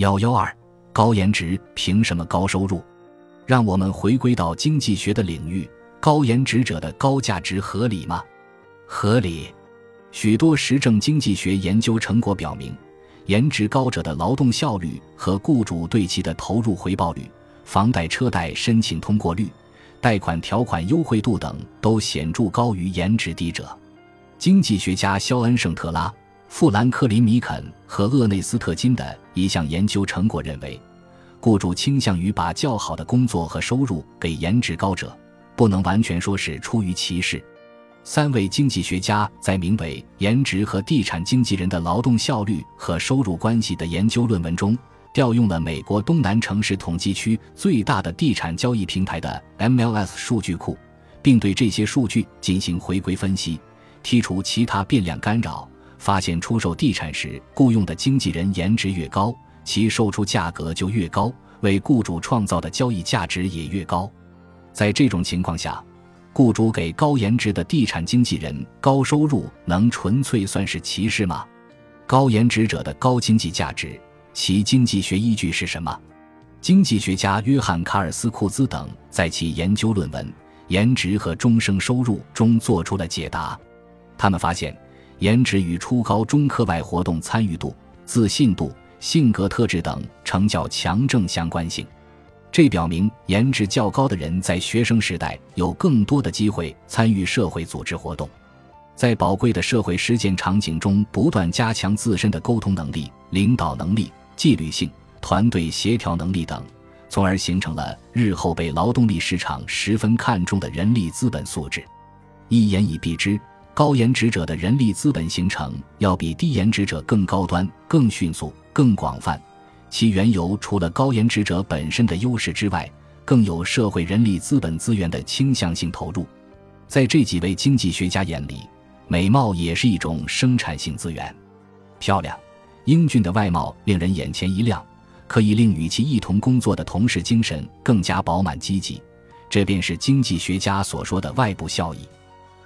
幺幺二，高颜值凭什么高收入？让我们回归到经济学的领域，高颜值者的高价值合理吗？合理。许多实证经济学研究成果表明，颜值高者的劳动效率和雇主对其的投入回报率、房贷车贷申请通过率、贷款条款优惠度等都显著高于颜值低者。经济学家肖恩·圣特拉、富兰克林·米肯和厄内斯特·金的一项研究成果认为，雇主倾向于把较好的工作和收入给颜值高者，不能完全说是出于歧视。三位经济学家在名为《颜值和地产经纪人的劳动效率和收入关系》的研究论文中，调用了美国东南城市统计区最大的地产交易平台的 MLS 数据库，并对这些数据进行回归分析，剔除其他变量干扰，发现出售地产时雇佣的经纪人颜值越高，其售出价格就越高，为雇主创造的交易价值也越高。在这种情况下，雇主给高颜值的地产经纪人高收入，能纯粹算是歧视吗？高颜值者的高经济价值，其经济学依据是什么？经济学家约翰·卡尔斯库兹等在其研究论文《颜值和终生收入》中做出了解答。他们发现，颜值与初高中课外活动参与度、自信度、性格特质等呈较强正相关性。这表明，颜值较高的人在学生时代有更多的机会参与社会组织活动，在宝贵的社会实践场景中不断加强自身的沟通能力、领导能力、纪律性、团队协调能力等，从而形成了日后被劳动力市场十分看重的人力资本素质。一言以蔽之，高颜值者的人力资本形成要比低颜值者更高端、更迅速、更广泛。其缘由除了高颜值者本身的优势之外，更有社会人力资本资源的倾向性投入。在这几位经济学家眼里，美貌也是一种生产性资源。漂亮、英俊的外貌令人眼前一亮，可以令与其一同工作的同事精神更加饱满积极。这便是经济学家所说的外部效益。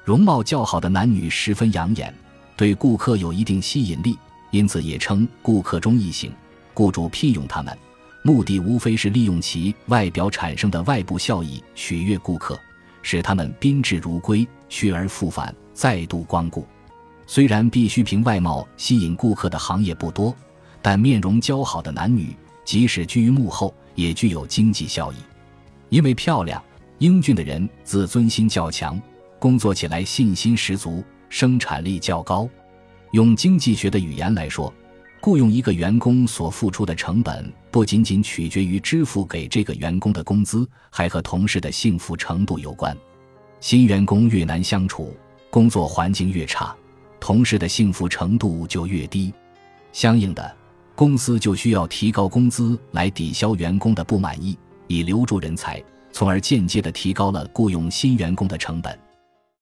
容貌较好的男女十分养眼，对顾客有一定吸引力，因此也称顾客中异性。雇主聘用他们，目的无非是利用其外表产生的外部效益取悦顾客，使他们宾至如归、去而复返、再度光顾。虽然必须凭外貌吸引顾客的行业不多，但面容姣好的男女，即使居于幕后，也具有经济效益。因为漂亮、英俊的人自尊心较强，工作起来信心十足，生产力较高。用经济学的语言来说。雇佣一个员工所付出的成本，不仅仅取决于支付给这个员工的工资，还和同事的幸福程度有关。新员工越难相处，工作环境越差，同事的幸福程度就越低。相应的，公司就需要提高工资来抵消员工的不满意，以留住人才，从而间接的提高了雇佣新员工的成本。